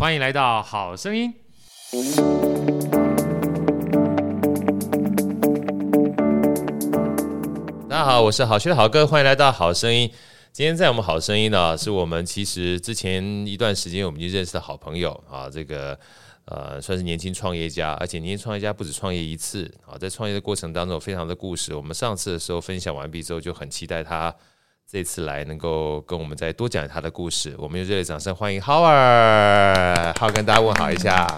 欢迎来到好声音。大家好，我是好学的好哥，欢迎来到好声音。今天在我们好声音呢，是我们其实之前一段时间我们就认识的好朋友啊，这个。呃，算是年轻创业家，而且年轻创业家不止创业一次啊，在创业的过程当中有非常的故事。我们上次的时候分享完毕之后，就很期待他这次来能够跟我们再多讲他的故事。我们用热烈掌声欢迎 Howard，好，跟大家问好一下。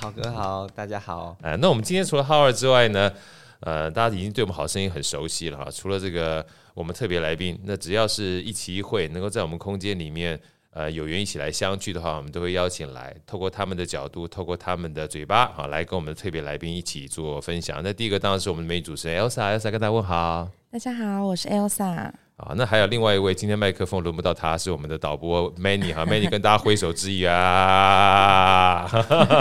好哥好，大家好。呃，那我们今天除了 Howard 之外呢，呃，大家已经对我们好声音很熟悉了哈。除了这个我们特别来宾，那只要是一期一会能够在我们空间里面。呃，有缘一起来相聚的话，我们都会邀请来，透过他们的角度，透过他们的嘴巴，好来跟我们的特别来宾一起做分享。那第一个当然是我们的美女主持人 Elsa，Elsa 跟大家问好。大家好，我是 Elsa。啊，那还有另外一位，今天麦克风轮不到他，是我们的导播 Manny 哈，Manny 跟大家挥手致意啊。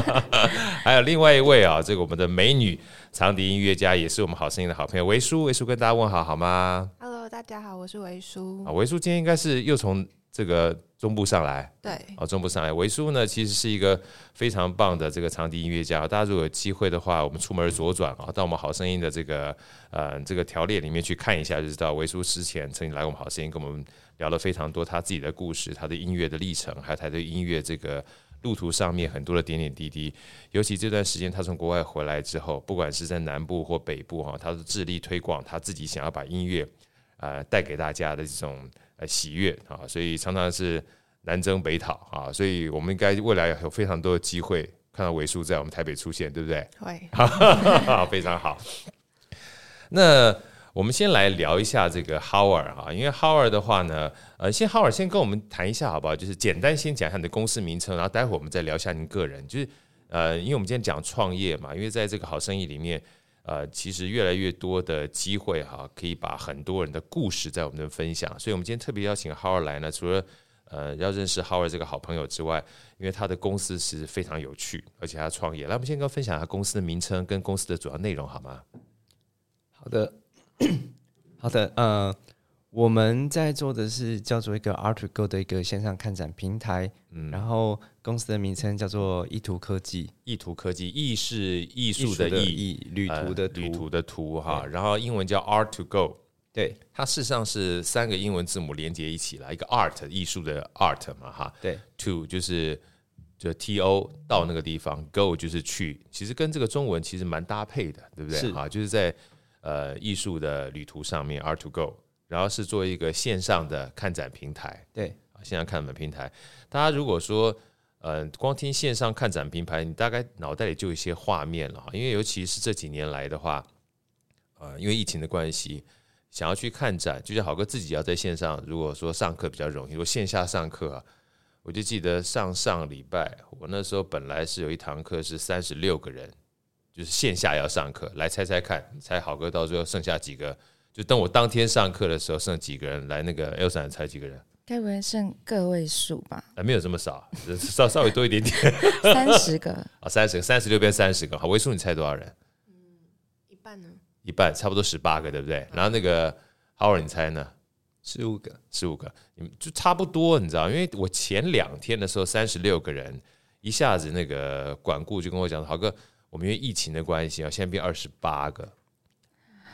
还有另外一位啊，这个我们的美女长笛音乐家，也是我们好声音的好朋友维叔，维叔跟大家问好好吗？Hello，大家好，我是维叔。啊，维叔今天应该是又从。这个中部上来，对，哦，中部上来，维叔呢，其实是一个非常棒的这个长笛音乐家。大家如果有机会的话，我们出门左转啊，到我们好声音的这个呃这个条列里面去看一下，就知道维叔之前曾经来我们好声音，跟我们聊了非常多他自己的故事，他的音乐的历程，还有他的音乐这个路途上面很多的点点滴滴。尤其这段时间他从国外回来之后，不管是在南部或北部哈，他是致力推广他自己想要把音乐呃带给大家的这种。喜悦啊，所以常常是南征北讨啊，所以我们应该未来有非常多的机会看到维叔在我们台北出现，对不对？会，非常好。那我们先来聊一下这个 Howard 哈，因为 Howard 的话呢，呃，先 Howard 先跟我们谈一下好不好？就是简单先讲一下你的公司名称，然后待会儿我们再聊一下您个人。就是呃，因为我们今天讲创业嘛，因为在这个好生意里面。呃，其实越来越多的机会哈，可以把很多人的故事在我们这分享。所以，我们今天特别邀请 Howard 来呢，除了呃要认识 Howard 这个好朋友之外，因为他的公司是非常有趣，而且他创业。来，我们先跟分享一下公司的名称跟公司的主要内容好吗？好的，好的，呃。我们在做的是叫做一个 art2go 的一个线上看展平台，嗯，然后公司的名称叫做意图科技，意图科技，意是艺术的艺，旅途的旅途的途哈，然后英文叫 Art to Go，对，它事实上是三个英文字母连接一起来，一个 art 艺术的 art 嘛哈，对，to 就是就 T O 到那个地方，go 就是去，其实跟这个中文其实蛮搭配的，对不对？啊，就是在呃艺术的旅途上面 art2go。然后是做一个线上的看展平台，对，线上看展平台。大家如果说，呃，光听线上看展平台，你大概脑袋里就有一些画面了哈。因为尤其是这几年来的话，呃，因为疫情的关系，想要去看展，就像好哥自己要在线上，如果说上课比较容易，如果线下上课啊，我就记得上上礼拜，我那时候本来是有一堂课是三十六个人，就是线下要上课，来猜猜看，猜好哥到最后剩下几个？就等我当天上课的时候，剩几个人来？那个 Elsa 猜几个人？该不会剩个位数吧？啊，没有这么少，稍稍微多一点点，三十个啊，三十个，三十六变三十个。好，位数你猜多少人？嗯，一半呢？一半，差不多十八个，对不对？然后那个 Howard 你猜呢？十五个，十五个，你们就差不多，你知道？因为我前两天的时候三十六个人，一下子那个管顾就跟我讲，豪哥，我们因为疫情的关系啊，现在变二十八个。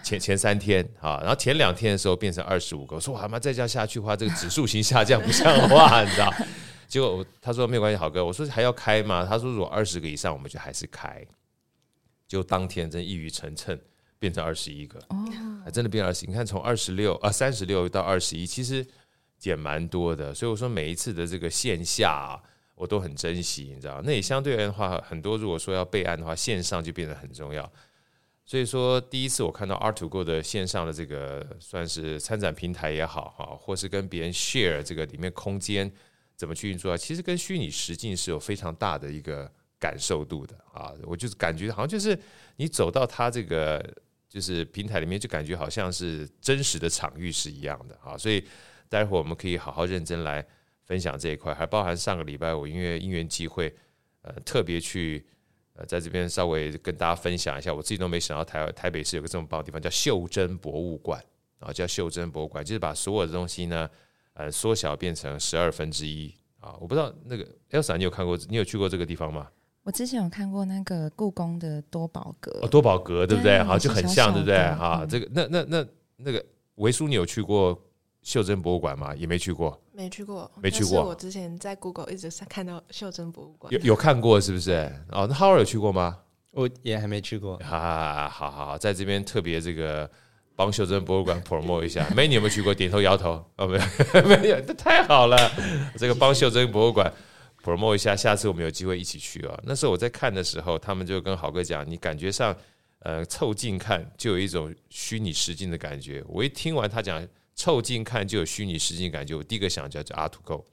前前三天啊，然后前两天的时候变成二十五个，我说我他妈再这样下去的话，这个指数型下降不像话，你知道？结果他说没有关系，好哥，我说还要开吗？他说如果二十个以上，我们就还是开。就当天真一语成谶，变成二十一个，还真的变二十。你看从二十六啊三十六到二十一，其实减蛮多的。所以我说每一次的这个线下啊，我都很珍惜，你知道？那也相对而言的话，很多如果说要备案的话，线上就变得很重要。所以说，第一次我看到 art2go 的线上的这个算是参展平台也好哈，或是跟别人 share 这个里面空间怎么去运作啊，其实跟虚拟实境是有非常大的一个感受度的啊。我就是感觉好像就是你走到它这个就是平台里面，就感觉好像是真实的场域是一样的啊。所以待会儿我们可以好好认真来分享这一块，还包含上个礼拜我因为因缘际会呃特别去。在这边稍微跟大家分享一下，我自己都没想到台台北市有个这么棒的地方，叫袖珍博物馆啊，叫袖珍博物馆，就是把所有的东西呢，呃，缩小变成十二分之一啊，我不知道那个 Elsa，你有看过？你有去过这个地方吗？我之前有看过那个故宫的多宝阁，哦，多宝阁对不对？好，就很像，对不对？的哈，嗯这个那那那那个维叔，你有去过袖珍博物馆吗？也没去过，没去过，没去过我之前在 Google 一直是看到袖珍博物馆有，有看过是不是？哦，那 Howard 有去过吗？我也还没去过。啊，好好好，在这边特别这个帮袖珍博物馆 promote 一下。美女有没有去过？点头摇头。哦，没有，没有，这太好了。这个帮袖珍博物馆 promote 一下，下次我们有机会一起去啊。那时候我在看的时候，他们就跟豪哥讲，你感觉上呃凑近看就有一种虚拟实境的感觉。我一听完他讲凑近看就有虚拟实境感觉，我第一个想叫叫 art2go。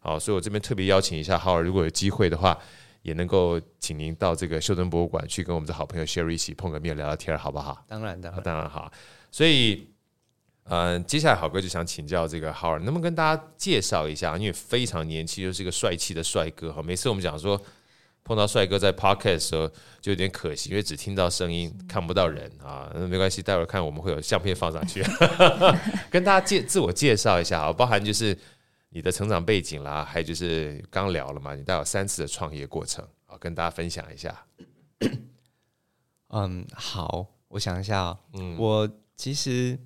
好，所以我这边特别邀请一下 Howard，如果有机会的话。也能够请您到这个秀珍博物馆去跟我们的好朋友 Sherry 一起碰个面聊聊天，好不好？当然的，当然好。所以，嗯、呃，接下来好哥就想请教这个 Howard，能不能跟大家介绍一下？因为非常年轻，又是一个帅气的帅哥哈。每次我们讲说碰到帅哥在 Podcast 的时候，就有点可惜，因为只听到声音，看不到人啊。那没关系，待会儿看我们会有相片放上去，跟大家介自我介绍一下啊，包含就是。你的成长背景啦，还有就是刚聊了嘛，你大概有三次的创业过程啊，跟大家分享一下。嗯，好，我想一下、喔，嗯，我其实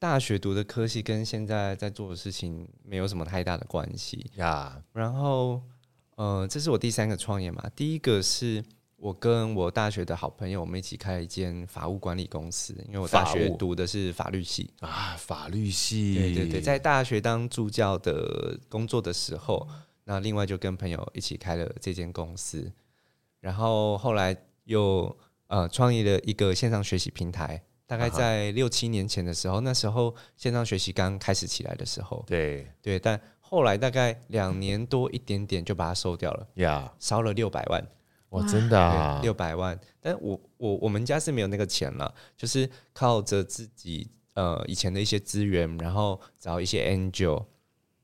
大学读的科系跟现在在做的事情没有什么太大的关系呀。然后，呃，这是我第三个创业嘛，第一个是。我跟我大学的好朋友，我们一起开了一间法务管理公司。因为我大学读的是法律系啊，法律系。对对对，在大学当助教的工作的时候，那另外就跟朋友一起开了这间公司。然后后来又呃创立了一个线上学习平台，大概在六七年前的时候，那时候线上学习刚开始起来的时候。对对，但后来大概两年多一点点就把它收掉了，呀，烧了六百万。哇，真的啊，六百万，但我我我们家是没有那个钱了，就是靠着自己呃以前的一些资源，然后找一些 angel，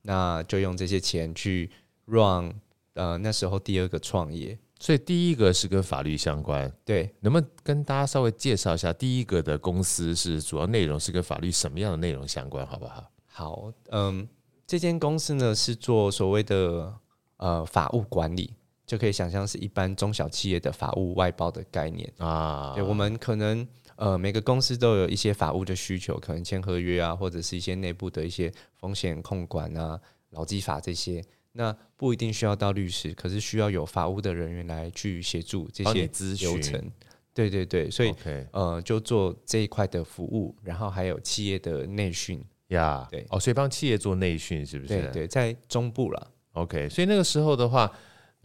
那就用这些钱去 run 呃那时候第二个创业，所以第一个是跟法律相关，对，能不能跟大家稍微介绍一下第一个的公司是主要内容是跟法律什么样的内容相关，好不好？好，嗯，这间公司呢是做所谓的呃法务管理。就可以想象是一般中小企业的法务外包的概念啊。对，我们可能呃每个公司都有一些法务的需求，可能签合约啊，或者是一些内部的一些风险控管啊、劳基法这些。那不一定需要到律师，可是需要有法务的人员来去协助这些流程。对对对，所以 Okay. 呃就做这一块的服务，然后还有企业的内训呀。对哦，所以帮企业做内训是不是？对对，在中部了。OK，所以那个时候的话。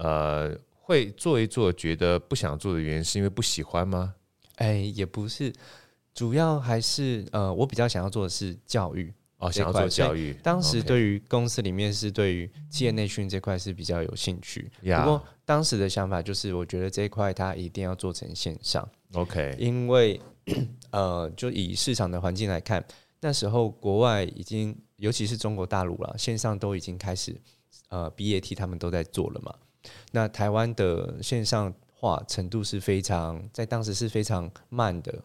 呃，会做一做，觉得不想做的原因是因为不喜欢吗？哎、欸，也不是，主要还是呃，我比较想要做的是教育哦，想要做教育。当时对于公司里面是对于企业内训这块是比较有兴趣，嗯、不过当时的想法就是，我觉得这一块它一定要做成线上。OK，因为 呃，就以市场的环境来看，那时候国外已经，尤其是中国大陆了，线上都已经开始，呃，BAT 他们都在做了嘛。那台湾的线上化程度是非常，在当时是非常慢的。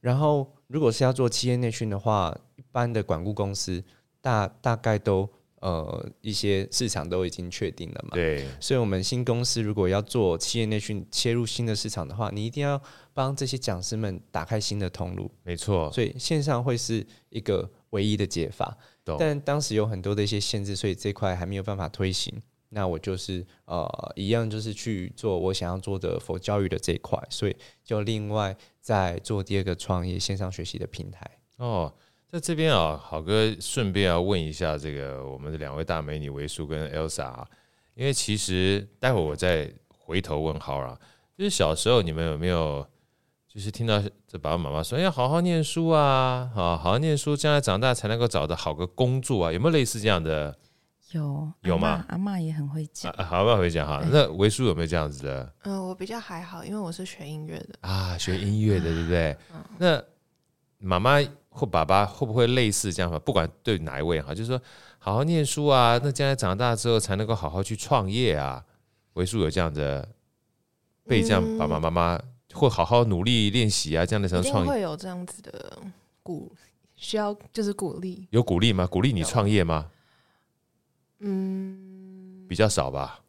然后，如果是要做企业内训的话，一般的管顾公司大大概都呃一些市场都已经确定了嘛。对。所以，我们新公司如果要做企业内训，切入新的市场的话，你一定要帮这些讲师们打开新的通路。没错。所以，线上会是一个唯一的解法。懂。但当时有很多的一些限制，所以这块还没有办法推行。那我就是呃一样，就是去做我想要做的佛教育的这一块，所以就另外再做第二个创业线上学习的平台。哦，在这边啊，好哥顺便要问一下这个我们的两位大美女维苏跟 Elsa 啊，因为其实待会我再回头问好啊，就是小时候你们有没有就是听到这爸爸妈妈说要好好念书啊，好好好念书，将来长大才能够找到好个工作啊，有没有类似这样的？有有吗？阿妈也很会讲，啊、好，阿妈会讲哈。那维叔有没有这样子的？嗯，我比较还好，因为我是学音乐的啊，学音乐的，对不对？嗯、那妈妈或爸爸会不会类似这样？不管对哪一位哈，就是说好好念书啊，那将来长大之后才能够好好去创业啊。维叔有这样的被这样爸爸妈妈会好好努力练习啊，这样的才能创业会有这样子的鼓需要就是鼓励，有鼓励吗？鼓励你创业吗？嗯，比较少吧？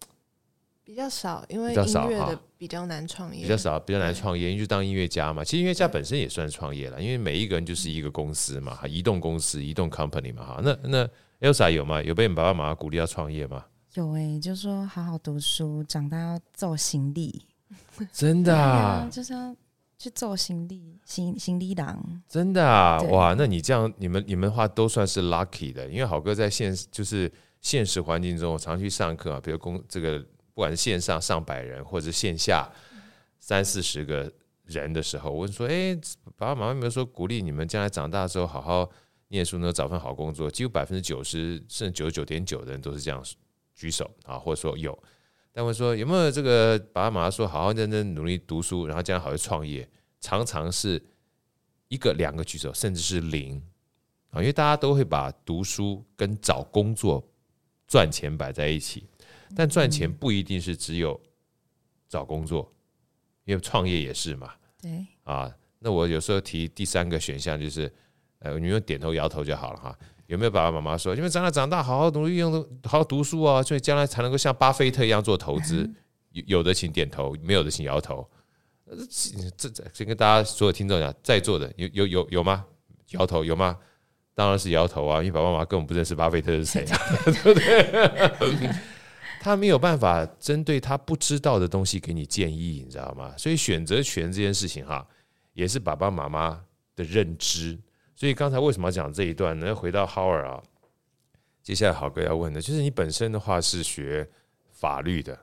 比较少，因为音乐的比较难创业，比较少，比较难创业，因为就当音乐家嘛。其实音乐家本身也算创业了，因为每一个人就是一个公司嘛，哈，移动公司、移动 company 嘛，哈。那那 Elsa 有吗？有被你爸爸妈妈鼓励要创业吗？有哎、欸，就说好好读书，长大要做行李，真的啊，就是要去做行李，行行李郎，真的啊，哇，那你这样，你们你们的话都算是 lucky 的，因为好哥在现就是现实环境中，我常去上课啊，比如公这个。不管是线上上百人，或者是线下三四十个人的时候，我问说：“哎，爸爸妈妈有没有说鼓励你们将来长大之后好好念书呢？找份好工作？”几乎百分之九十甚至九十九点九的人都是这样举手啊，或者说有。但我说有没有这个爸爸妈妈说好好认真努力读书，然后将来好好创业？常常是一个两个举手，甚至是零啊，因为大家都会把读书跟找工作赚钱摆在一起。但赚钱不一定是只有找工作，因为创业也是嘛。对啊，那我有时候提第三个选项就是，呃，你用点头摇头就好了哈。有没有爸爸妈妈说，因为将来长大好好努力用，好好读书啊，所以将来才能够像巴菲特一样做投资？有有的请点头，没有的请摇头。这这先跟大家所有听众讲，在座的有有有有吗？摇头有吗？当然是摇头啊，因为爸爸妈妈根本不认识巴菲特是谁啊，对不对？他没有办法针对他不知道的东西给你建议，你知道吗？所以选择权这件事情哈，也是爸爸妈妈的认知。所以刚才为什么要讲这一段呢？回到 Howard 啊，接下来好哥要问的就是你本身的话是学法律的，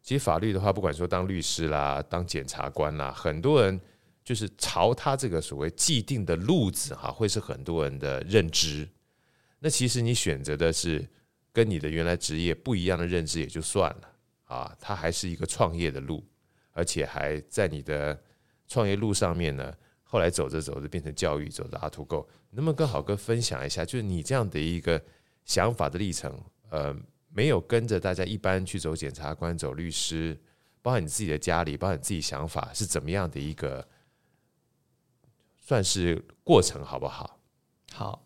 其实法律的话，不管说当律师啦、当检察官啦，很多人就是朝他这个所谓既定的路子哈，会是很多人的认知。那其实你选择的是。跟你的原来职业不一样的认知也就算了啊，它还是一个创业的路，而且还在你的创业路上面呢。后来走着走着变成教育，走着 R2Go，能不能跟好哥分享一下，就是你这样的一个想法的历程？呃，没有跟着大家一般去走检察官、走律师，包括你自己的家里，包括你自己想法是怎么样的一个算是过程，好不好？好，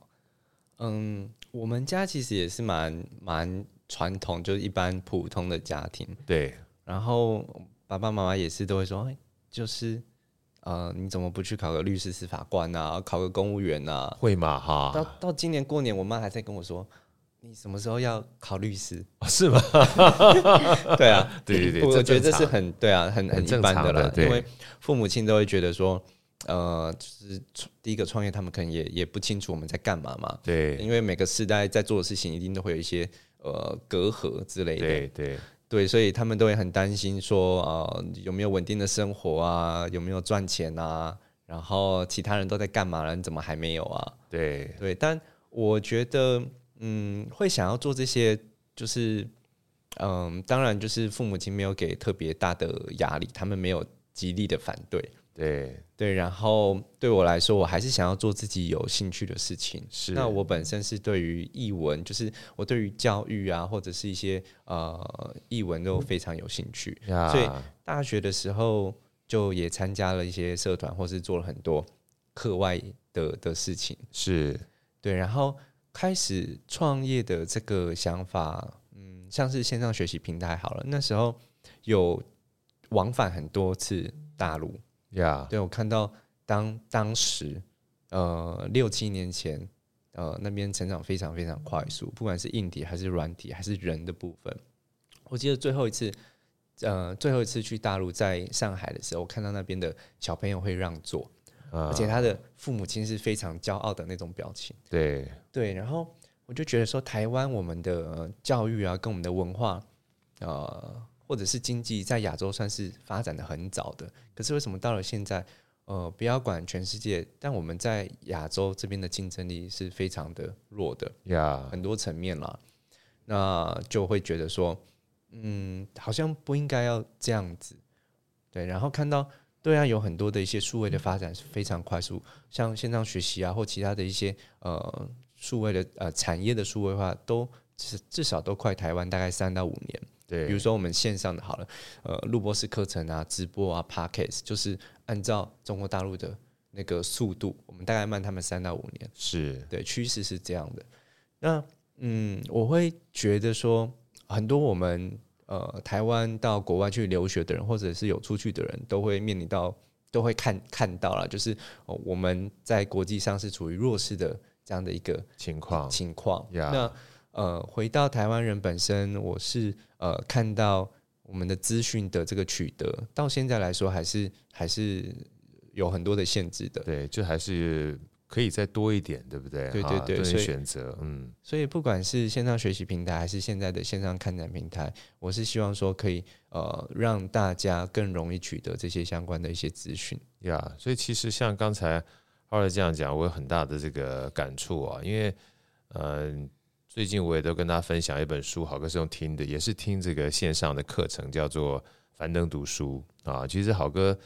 嗯。我们家其实也是蛮蛮传统，就是一般普通的家庭。对，然后爸爸妈妈也是都会说，就是呃，你怎么不去考个律师、司法官啊，考个公务员啊？会吗？哈，到到今年过年，我妈还在跟我说，你什么时候要考律师？哦、是吗？对啊，对对对，我觉得这是很对啊，很很一般的了，对，因为父母亲都会觉得说。呃，就是第一个创业，他们可能也也不清楚我们在干嘛嘛。对，因为每个世代在做的事情，一定都会有一些呃隔阂之类的。对对对，所以他们都会很担心说，呃，有没有稳定的生活啊，有没有赚钱啊，然后其他人都在干嘛了，你怎么还没有啊？对对，但我觉得，嗯，会想要做这些，就是，嗯，当然就是父母亲没有给特别大的压力，他们没有极力的反对。对对，然后对我来说，我还是想要做自己有兴趣的事情。是，那我本身是对于译文，就是我对于教育啊，或者是一些呃译文都非常有兴趣。呀所以大学的时候就也参加了一些社团，或是做了很多课外的的事情。是对，然后开始创业的这个想法，嗯，像是线上学习平台好了，那时候有往返很多次大陆。呀.对，我看到当当时，呃，六七年前，呃，那边成长非常非常快速，不管是硬体还是软体还是人的部分。我记得最后一次，呃，最后一次去大陆，在上海的时候，我看到那边的小朋友会让座，uh. 而且他的父母亲是非常骄傲的那种表情。对对，然后我就觉得说，台湾我们的教育啊，跟我们的文化，呃。或者是经济在亚洲算是发展的很早的，可是为什么到了现在，呃，不要管全世界，但我们在亚洲这边的竞争力是非常的弱的，呀.很多层面啦，那就会觉得说，嗯，好像不应该要这样子，对，然后看到对啊，有很多的一些数位的发展是非常快速，像线上学习啊，或其他的一些呃数位的呃产业的数位化，都至至少都快台湾大概三到五年。对，比如说我们线上的好了，呃，录播式课程啊，直播啊，Podcast，就是按照中国大陆的那个速度，我们大概慢他们三到五年。是，对，趋势是这样的。那嗯，我会觉得说，很多我们呃台湾到国外去留学的人，或者是有出去的人都会面临到，都会看看到了，就是哦我们在国际上是处于弱势的这样的一个情况情况。Yeah. 那呃回到台湾人本身，我是呃看到我们的资讯的这个取得，到现在来说还是还是有很多的限制的。对，就还是。可以再多一点，对不对？对对对，所以选择，嗯，所以不管是线上学习平台，还是现在的线上看展平台，我是希望说可以呃让大家更容易取得这些相关的一些资讯呀。Yeah, 所以其实像刚才二位这样讲，我有很大的这个感触啊，因为嗯、呃，最近我也都跟大家分享一本书，好哥是用听的，也是听这个线上的课程，叫做樊登读书啊。其实好哥。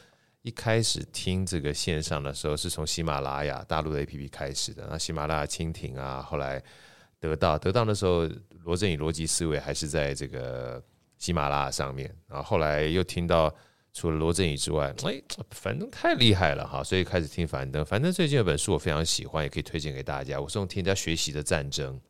一开始听这个线上的时候，是从喜马拉雅大陆的 APP 开始的。那喜马拉雅、蜻蜓啊，后来得到得到的时候，罗振宇逻辑思维还是在这个喜马拉雅上面。然后后来又听到除了罗振宇之外，哎，樊登太厉害了哈，所以开始听樊登。樊登最近有本书我非常喜欢，也可以推荐给大家。我是用听人家学习的战争。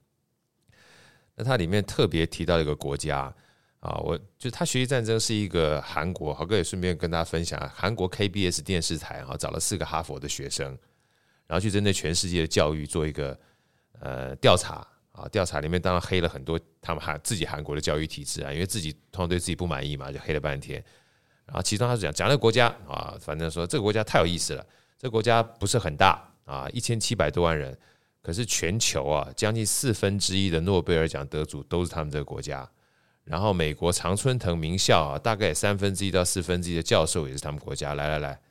那它里面特别提到一个国家。啊，我就他学习战争是一个韩国，好哥也顺便跟大家分享，韩国 KBS 电视台哈找了四个哈佛的学生，然后去针对全世界的教育做一个呃调查啊，调查里面当然黑了很多他们韩自己韩国的教育体制啊，因为自己通常对自己不满意嘛，就黑了半天。然后其中他是讲讲那个国家啊，反正说这个国家太有意思了，这个国家不是很大啊，一千七百多万人，可是全球啊将近四分之一的诺贝尔奖得主都是他们这个国家。然后美国常春藤名校啊，大概三分之一到四分之一的教授也是他们国家。来来来，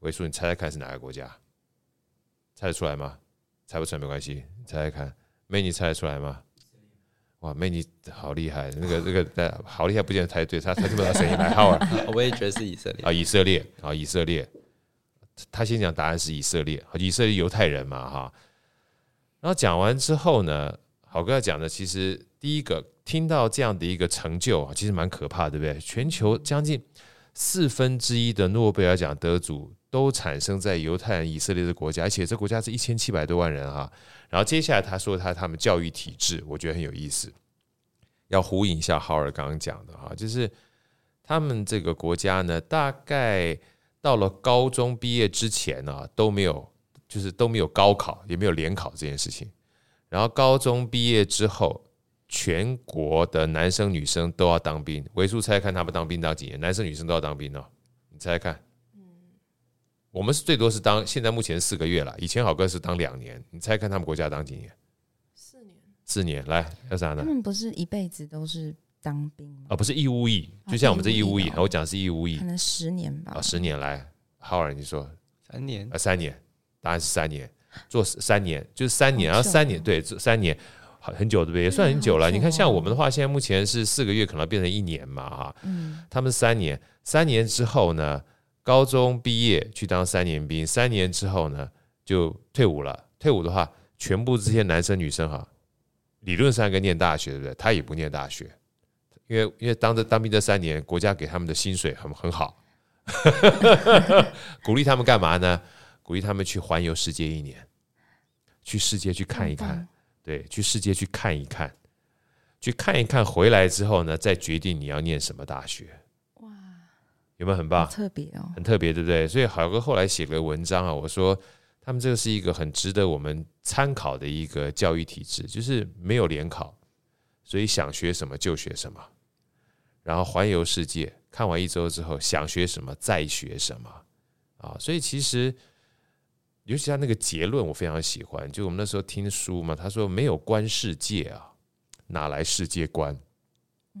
维叔，你猜猜看是哪个国家？猜得出来吗？猜不出来没关系，你猜猜看。美妮猜得出来吗？哇，美妮好厉害，那个那个好厉害，不见得猜对，他他听不到声音。来，浩尔，我也觉得是以色列啊，以色列啊，以色列。他先讲答案是以色列，以色列犹太人嘛哈。然后讲完之后呢，好哥要讲的其实第一个。听到这样的一个成就啊，其实蛮可怕，对不对？全球将近四分之一的诺贝尔奖得主都产生在犹太人以色列的国家，而且这国家是一千七百多万人哈。然后接下来他说他他们教育体制，我觉得很有意思，要呼应一下浩尔刚刚讲的哈，就是他们这个国家呢，大概到了高中毕业之前呢，都没有，就是都没有高考，也没有联考这件事情。然后高中毕业之后。全国的男生女生都要当兵，维叔猜猜看他们当兵当几年？男生女生都要当兵哦，你猜猜看。嗯，我们是最多是当，现在目前四个月了，以前好哥是当两年，你猜看他们国家当几年？四年。四年，来要啥呢？他们不是一辈子都是当兵吗？啊，不是义务役，就像我们这义务役，我讲是义务役，可能十年吧。啊，十年来，浩尔你说三年啊，三年，答案是三年，做三年就是三年，然后三年对，三年。很久对不对？也算很久了。你看，像我们的话，现在目前是四个月，可能变成一年嘛，哈。嗯。他们三年，三年之后呢，高中毕业去当三年兵，三年之后呢就退伍了。退伍的话，全部这些男生女生哈，理论上应该念大学，对不对？他也不念大学，因为因为当这当兵这三年，国家给他们的薪水很很好，鼓励他们干嘛呢？鼓励他们去环游世界一年，去世界去看一看。对，去世界去看一看，去看一看，回来之后呢，再决定你要念什么大学。哇，有没有很棒？特别哦，很特别，对不对？所以好哥后来写个文章啊，我说他们这个是一个很值得我们参考的一个教育体制，就是没有联考，所以想学什么就学什么，然后环游世界，看完一周之后想学什么再学什么啊，所以其实。尤其他那个结论，我非常喜欢。就我们那时候听书嘛，他说没有观世界啊，哪来世界观？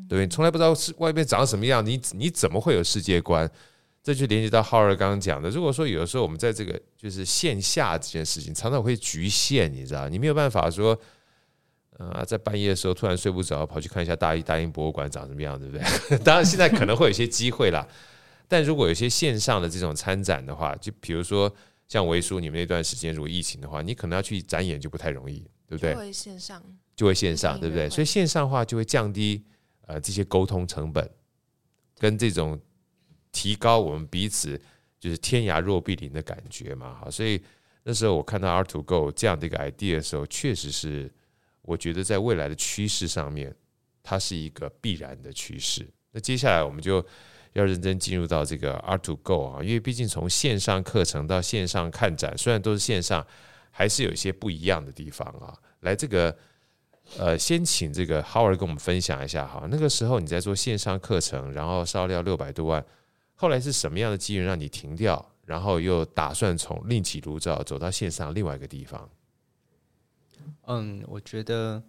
对，你从来不知道是外面长什么样，你你怎么会有世界观？这就连接到浩尔刚刚讲的。如果说有的时候我们在这个就是线下这件事情，常常会局限，你知道，你没有办法说，啊，在半夜的时候突然睡不着，跑去看一下大英大英博物馆长什么样，对不对？当然现在可能会有些机会啦，但如果有些线上的这种参展的话，就比如说。像维叔，你们那段时间如果疫情的话，你可能要去展演就不太容易，对不对？就会线上，就会线上，对不对？所以线上的话就会降低呃这些沟通成本，跟这种提高我们彼此就是天涯若比邻的感觉嘛。好，所以那时候我看到 R to Go 这样的一个 idea 的时候，确实是我觉得在未来的趋势上面，它是一个必然的趋势。那接下来我们就要认真进入到这个 Art2Go 啊，因为毕竟从线上课程到线上看展，虽然都是线上，还是有一些不一样的地方啊。来，这个呃，先请这个 Howard 跟我们分享一下哈，那个时候你在做线上课程，然后烧掉六百多万，后来是什么样的机缘让你停掉，然后又打算从另起炉灶走到线上另外一个地方？嗯，我觉得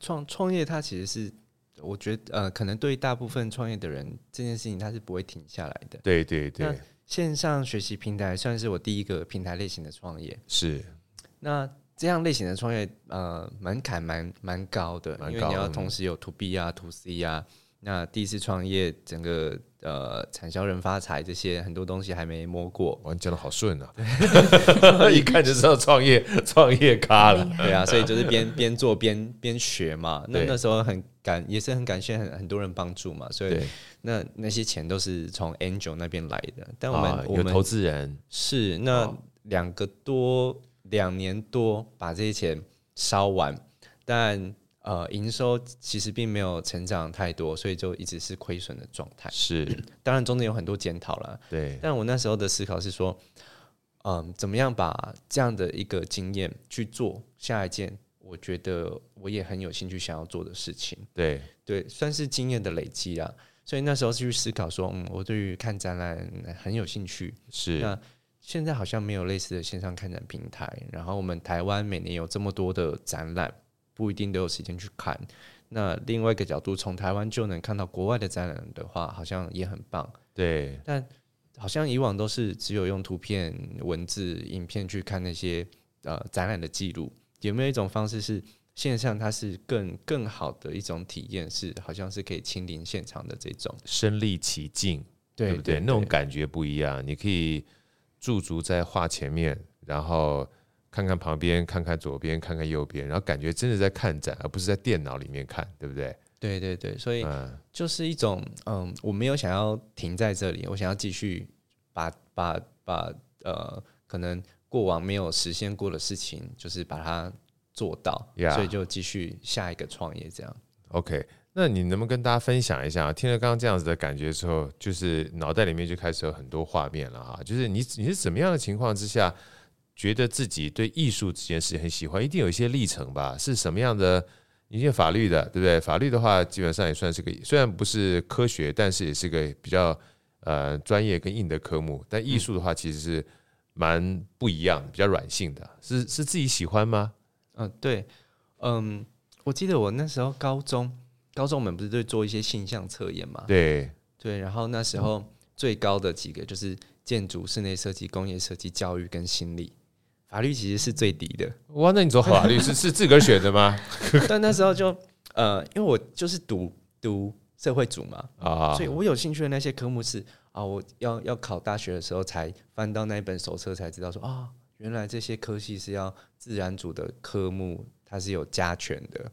创创业它其实是。我觉得呃，可能对于大部分创业的人，这件事情他是不会停下来的。对对对。那线上学习平台算是我第一个平台类型的创业。是。那这样类型的创业，呃，门槛蛮蛮高的，因为你要同时有 To B 啊、To C 啊。那第一次创业，整个呃产销人发财这些很多东西还没摸过，哇，你讲的好顺啊！一看就知道创业创业咖了，对啊，所以就是边 边做边边学嘛。那那时候很感也是很感谢很很多人帮助嘛，所以那那些钱都是从 Angel 那边来的。但我们、啊、有投资人是那两个多两年多把这些钱烧完，但。呃，营收其实并没有成长太多，所以就一直是亏损的状态。是，当然中间有很多检讨了。对，但我那时候的思考是说，嗯、呃，怎么样把这样的一个经验去做下一件，我觉得我也很有兴趣想要做的事情。对，对，算是经验的累积啊。所以那时候去思考说，嗯，我对于看展览很有兴趣。是，那现在好像没有类似的线上看展平台，然后我们台湾每年有这么多的展览。不一定都有时间去看。那另外一个角度，从台湾就能看到国外的展览的话，好像也很棒。对，但好像以往都是只有用图片、文字、影片去看那些呃展览的记录。有没有一种方式是线上，它是更更好的一种体验？是好像是可以亲临现场的这种身临其境，对，对不对？那种感觉不一样。你可以驻足在画前面，然后。看看旁边，看看左边，看看右边，然后感觉真的在看展，而不是在电脑里面看，对不对？对对对，所以就是一种嗯，我没有想要停在这里，我想要继续把把把呃，可能过往没有实现过的事情，就是把它做到，Yeah. 所以就继续下一个创业这样。OK，那你能不能跟大家分享一下？听了刚刚这样子的感觉之后，就是脑袋里面就开始有很多画面了哈，就是你你是怎么样的情况之下？觉得自己对艺术这件事很喜欢，一定有一些历程吧？是什么样的？你念法律的，对不对？法律的话，基本上也算是个，虽然不是科学，但是也是个比较呃专业跟硬的科目。但艺术的话，其实是蛮不一样，比较软性的。是是自己喜欢吗？嗯，对，嗯，我记得我那时候高中，高中我们不是都做一些性向测验嘛？对对，然后那时候最高的几个就是建筑、室内设计、工业设计、教育跟心理。法律其实是最低的哇！那你走法律是 是自个儿选的吗？但那时候就呃，因为我就是读读社会组嘛啊，所以我有兴趣的那些科目是啊，我要要考大学的时候才翻到那一本手册才知道说啊，原来这些科系是要自然组的科目，它是有加权的。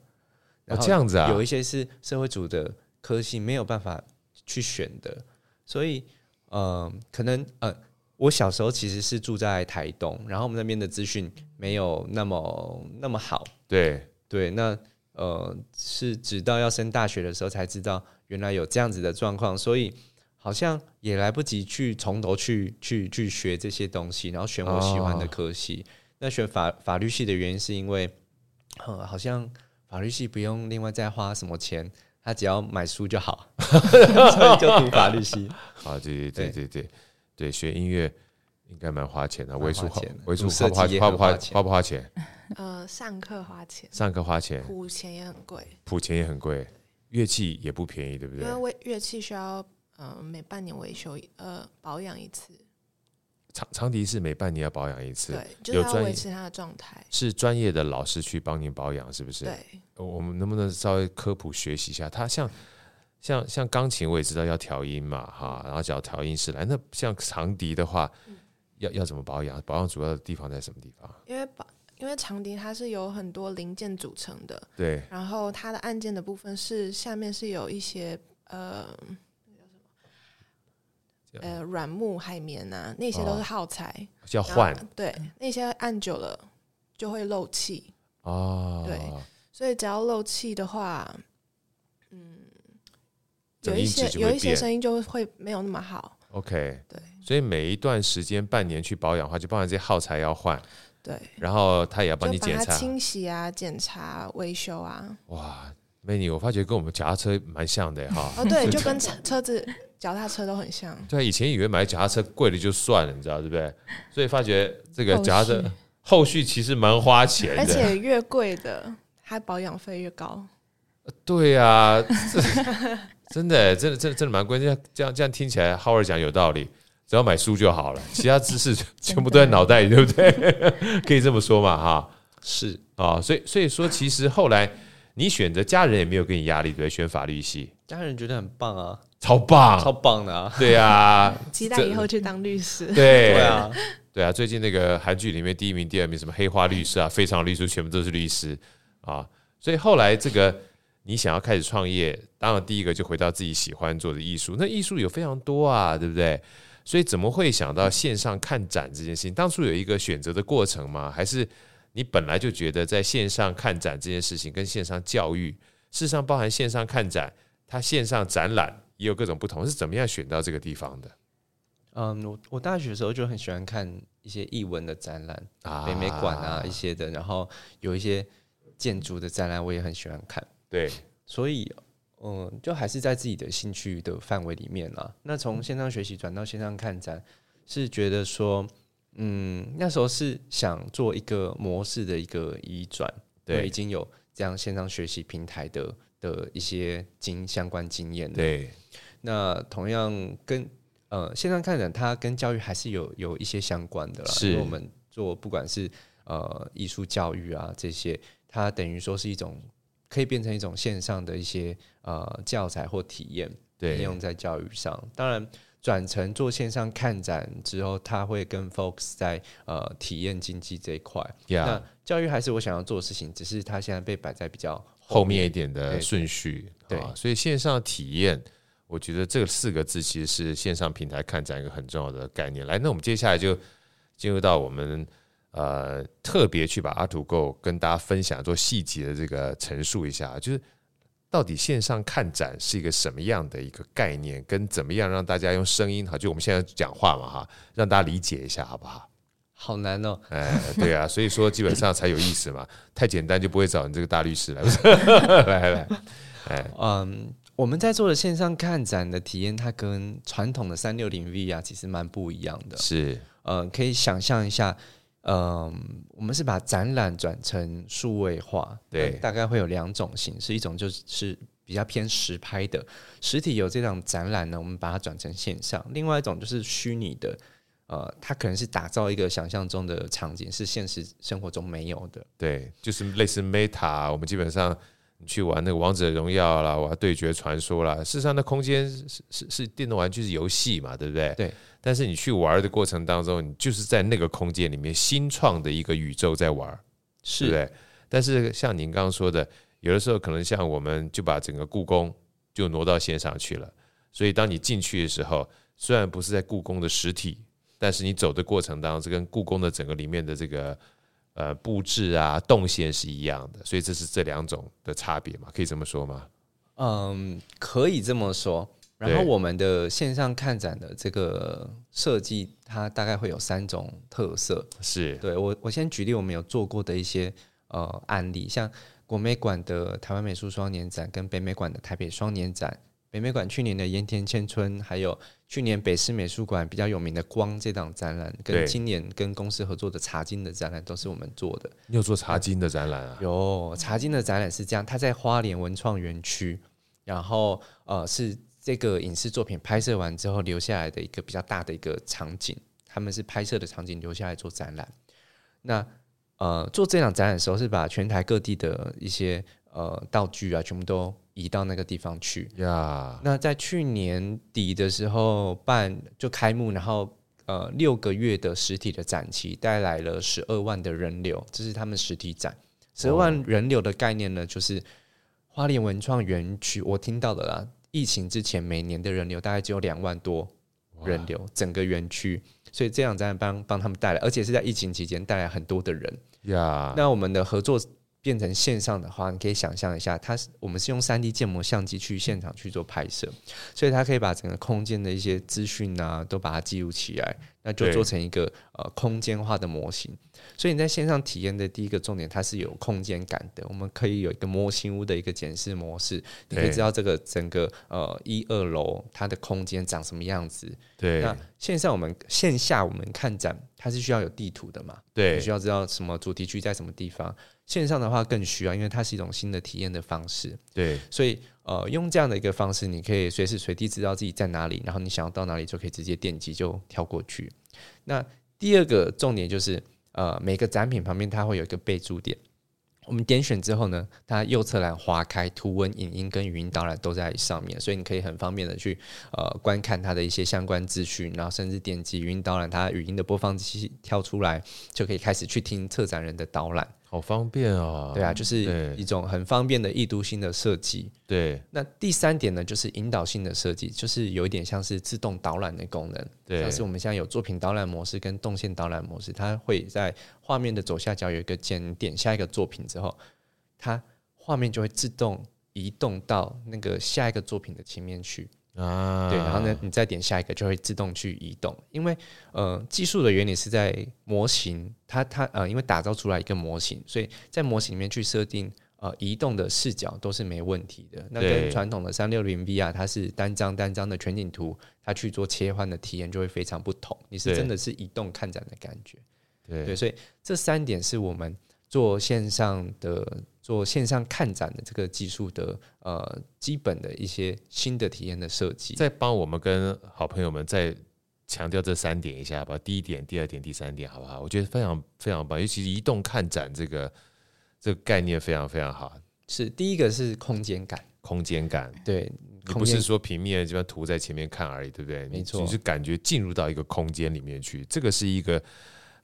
然后，这样子啊，有一些是社会组的科系没有办法去选的，所以呃，可能呃。我小时候其实是住在台东，然后我们那边的资讯没有那么那么好。对对，那呃是直到要升大学的时候才知道原来有这样子的状况，所以好像也来不及去从头去去去学这些东西，然后选我喜欢的科系。哦、那选法法律系的原因是因为，呃，好像法律系不用另外再花什么钱，他只要买书就好，所以就读法律系。好，对对对对对。对，学音乐应该蛮花钱的，为数花维数花花花不花花不花钱？呃，上课花钱，上课花钱，谱钱也很贵，谱钱也很贵，乐器也不便宜，对不对？因为乐器需要呃每半年维修呃保养一次。长长笛是每半年要保养一次，对，就是要维持它的状态。是专业的老师去帮您保养，是不是？对，我们能不能稍微科普学习一下？它像。像像钢琴我也知道要调音嘛哈，然后找调音师来。那像长笛的话，嗯、要要怎么保养？保养主要的地方在什么地方？因为保因为长笛它是有很多零件组成的，对。然后它的按键的部分是下面是有一些呃那叫什么呃软木海绵啊，那些都是耗材，要、哦、换。对，那些按久了就会漏气哦。对，所以只要漏气的话。嗯，有一些有一些声音音就会没有那么好。OK，对，所以每一段时间半年去保养的话，就包含这些耗材要换，对，然后他也要帮你检查、清洗啊、检查、维修啊。哇，美女，我发觉跟我们脚踏车蛮像的哈。哦，对，就跟车车子、脚踏车都很像。对，以前以为买脚踏车贵了就算了，你知道对不对？所以发觉这个脚踏车后续其实蛮花钱的，而且越贵的，它保养费越高。对啊，真的，真的，真的，真的蛮关键。这样，这样听起来，Howard 讲有道理。只要买书就好了，其他知识 全部都在脑袋里，对不对？可以这么说嘛，哈。是啊，所以，所以说，其实后来你选择家人也没有给你压力，对，选法律系，家人觉得很棒啊，超棒，超棒的啊，对啊，期待以后去当律师。对，对啊，对啊。最近那个韩剧里面第一名、第二名，什么黑花律师啊、非常律师，全部都是律师啊。所以后来这个。你想要开始创业，当然第一个就回到自己喜欢做的艺术。那艺术有非常多啊，对不对？所以怎么会想到线上看展这件事情？当初有一个选择的过程吗？还是你本来就觉得在线上看展这件事情跟线上教育，事实上包含线上看展，它线上展览也有各种不同，是怎么样选到这个地方的？嗯，我我大学的时候就很喜欢看一些艺文的展览啊，北美馆啊一些的，然后有一些建筑的展览，我也很喜欢看。对，所以，嗯，就还是在自己的兴趣的范围里面啦。那从线上学习转到线上看展，是觉得说，嗯，那时候是想做一个模式的一个移转，对，已经有这样线上学习平台的的一些经相关经验。对，那同样跟呃线上看展，它跟教育还是有有一些相关的啦。是，因为我们做不管是呃艺术教育啊这些，它等于说是一种。可以变成一种线上的一些呃教材或体验，对，应用在教育上。当然，转成做线上看展之后，它会更 focus 在呃体验经济这一块。那教育还是我想要做的事情，只是它现在被摆在比较后面，一点的顺序。对，对，所以线上体验，我觉得这四个字其实是线上平台看展一个很重要的概念。来，那我们接下来就进入到我们。呃，特别去把 art2go 跟大家分享做细节的这个陈述一下，就是到底线上看展是一个什么样的一个概念，跟怎么样让大家用声音哈，就我们现在讲话嘛哈，让大家理解一下好不好？好难哦，哎，对啊，所以说基本上才有意思嘛，太简单就不会找你这个大律师 来，来来，哎，嗯，我们在做的线上看展的体验，它跟传统的三六零 V 啊，其实蛮不一样的，是，嗯，可以想象一下。嗯，我们是把展览转成数位化，对，大概会有两种形式，一种就是比较偏实拍的，实体有这种展览呢，我们把它转成线上；另外一种就是虚拟的，呃，它可能是打造一个想象中的场景，是现实生活中没有的，对，就是类似 Meta，我们基本上。去玩那个王者荣耀啦，玩对决传说啦。事实上，那空间是是是电动玩具是游戏嘛，对不对？对。但是你去玩的过程当中，你就是在那个空间里面新创的一个宇宙在玩，是对不对？但是像您刚刚说的，有的时候可能像我们就把整个故宫就挪到线上去了。所以当你进去的时候，虽然不是在故宫的实体，但是你走的过程当中，这跟故宫的整个里面的这个。呃，布置啊，动线是一样的，所以这是这两种的差别嘛？可以这么说吗？嗯，可以这么说。然后我们的线上看展的这个设计，它大概会有三种特色。是对我，我先举例我们有做过的一些呃案例，像国美馆的台湾美术双年展跟北美馆的台北双年展。北美馆去年的盐田千春，还有去年北师美术馆比较有名的《光》这档展览，跟今年跟公司合作的茶金的展览，都是我们做的。你有做茶金的展览啊？有茶金的展览是这样，它在花莲文创园区，然后呃是这个影视作品拍摄完之后留下来的一个比较大的一个场景，他们是拍摄的场景留下来做展览。那呃做这场展览的时候，是把全台各地的一些呃道具啊，全部都。移到那个地方去呀。那在去年底的时候办就开幕，然后呃六个月的实体的展期带来了十二万的人流，这是他们实体展。十二万人流的概念呢，就是花莲文创园区，我听到的啦。疫情之前每年的人流大概只有两万多人流，整个园区，所以这样在帮帮他们带来，而且是在疫情期间带来很多的人呀。那我们的合作。变成线上的话，你可以想象一下，它是我们是用三 D 建模相机去现场去做拍摄，所以它可以把整个空间的一些资讯啊，都把它记录起来，那就做成一个呃空间化的模型。所以你在线上体验的第一个重点，它是有空间感的。我们可以有一个模型屋的一个检视模式，你可以知道这个整个呃一二楼它的空间长什么样子。对，那线上我们线下我们看展，它是需要有地图的嘛？对，需要知道什么主题区在什么地方。线上的话更需要，因为它是一种新的体验的方式。对，所以呃，用这样的一个方式，你可以随时随地知道自己在哪里，然后你想要到哪里就可以直接点击就跳过去。那第二个重点就是，呃，每个展品旁边它会有一个备注点。我们点选之后呢，它右侧栏划开，图文、影音跟语音导览都在上面，所以你可以很方便的去呃观看它的一些相关资讯，然后甚至点击语音导览，它语音的播放器跳出来，就可以开始去听策展人的导览。好方便啊！对啊，就是一种很方便的易读性的设计。对，那第三点呢，就是引导性的设计，就是有一点像是自动导览的功能。对，像是我们现在有作品导览模式跟动线导览模式，它会在画面的左下角有一个键，点下一个作品之后，它画面就会自动移动到那个下一个作品的前面去。啊，对，然后呢，你再点下一个就会自动去移动，因为呃，技术的原理是在模型，它它呃，因为打造出来一个模型，所以在模型里面去设定呃移动的视角都是没问题的。那跟传统的三六零 V 啊，它是单张单张的全景图，它去做切换的体验就会非常不同。你是真的是移动看展的感觉，对，对，所以这三点是我们做线上的。做线上看展的这个技术的呃基本的一些新的体验的设计，再帮我们跟好朋友们再强调这三点一下吧。第一点、第二点、第三点，好不好？我觉得非常非常棒，尤其是移动看展这个这个概念非常非常好。是第一个是空间感，空间感，对，你不是说平面这边图在前面看而已，对不对？没错，你是感觉进入到一个空间里面去，这个是一个。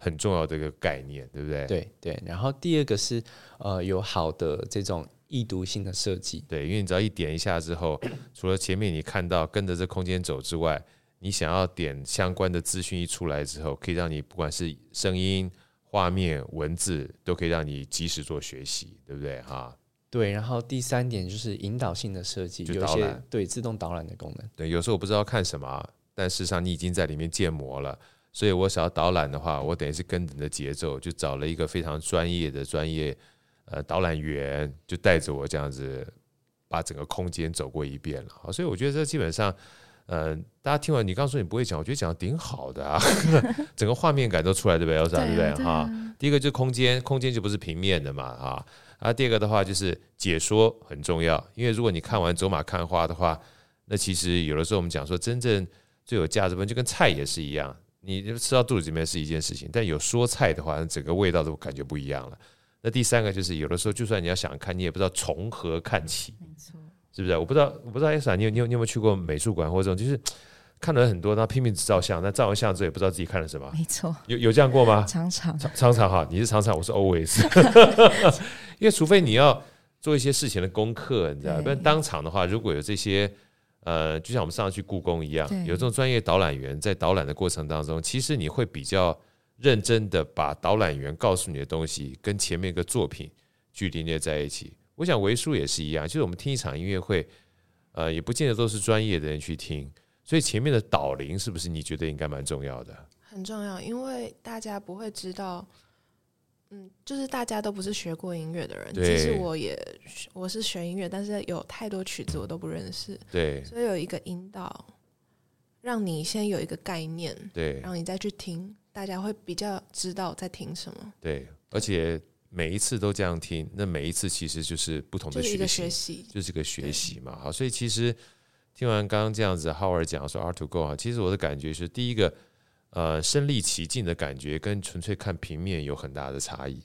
很重要的一个概念，对不对？对对。然后第二个是呃，有好的这种易读性的设计。对，因为你只要一点一下之后，除了前面你看到跟着这空间走之外，你想要点相关的资讯一出来之后，可以让你不管是声音、画面、文字，都可以让你及时做学习，对不对？哈。对。然后第三点就是引导性的设计，有些对自动导览的功能。对，有时候我不知道看什么，但事实上你已经在里面建模了。所以我想要导览的话，我等于是跟着你的节奏，就找了一个非常专业的专业呃导览员，就带着我这样子把整个空间走过一遍了。好，所以我觉得这基本上，呃，大家听完你刚说你不会讲，我觉得讲的挺好的啊，整个画面感都出来，对不对？Elsa，对不对？哈，第一个就是空间，空间就不是平面的嘛，啊，啊，第二个的话就是解说很重要，因为如果你看完走马看花的话，那其实有的时候我们讲说真正最有价值的，就跟菜也是一样。你吃到肚子里面是一件事情，但有说菜的话，整个味道都感觉不一样了。那第三个就是，有的时候就算你要想看，你也不知道从何看起，没错，是不是？我不知道，我不知道 Elsa，你有你有你有没有去过美术馆或者这种，就是看了很多，然后拼命照相，但照完相之后也不知道自己看了什么，没错，有有这样过吗？常常常常哈，你是常常，我是 always，因为除非你要做一些事情的功课，你知道，不然当场的话，如果有这些。呃，就像我们上次去故宫一样，有这种专业导览员在导览的过程当中，其实你会比较认真的把导览员告诉你的东西跟前面一个作品去连接在一起。我想为书也是一样，就是我们听一场音乐会，呃，也不见得都是专业的人去听，所以前面的导聆是不是你觉得应该蛮重要的？很重要，因为大家不会知道。嗯，就是大家都不是学过音乐的人，其实我也我是学音乐，但是有太多曲子我都不认识，对，所以有一个引导，让你先有一个概念，对，然后你再去听，大家会比较知道在听什么，对，而且每一次都这样听，那每一次其实就是不同的学习，学习就是个学习嘛，好，所以其实听完刚刚这样子，Howard 讲说 Art2Go 啊，其实我的感觉是第一个。呃，身历其境的感觉跟纯粹看平面有很大的差异。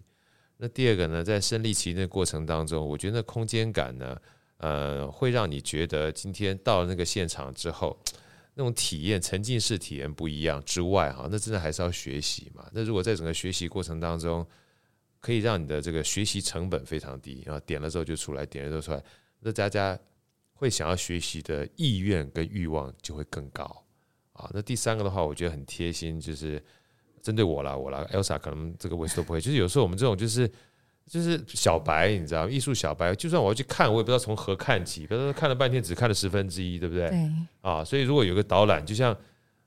那第二个呢，在身历其境的过程当中，我觉得那空间感呢，呃，会让你觉得今天到了那个现场之后，那种体验沉浸式体验不一样之外，哈，那真的还是要学习嘛。那如果在整个学习过程当中，可以让你的这个学习成本非常低，然后点了之后就出来，点了之后出来，那大家会想要学习的意愿跟欲望就会更高。啊，那第三个的话，我觉得很贴心，就是针对我啦，我啦，Elsa 可能这个位置都不会。就是有时候我们这种就是就是小白，你知道，艺术小白，就算我要去看，我也不知道从何看起。比如说看了半天，只看了十分之一，对不对？对。啊，所以如果有个导览，就像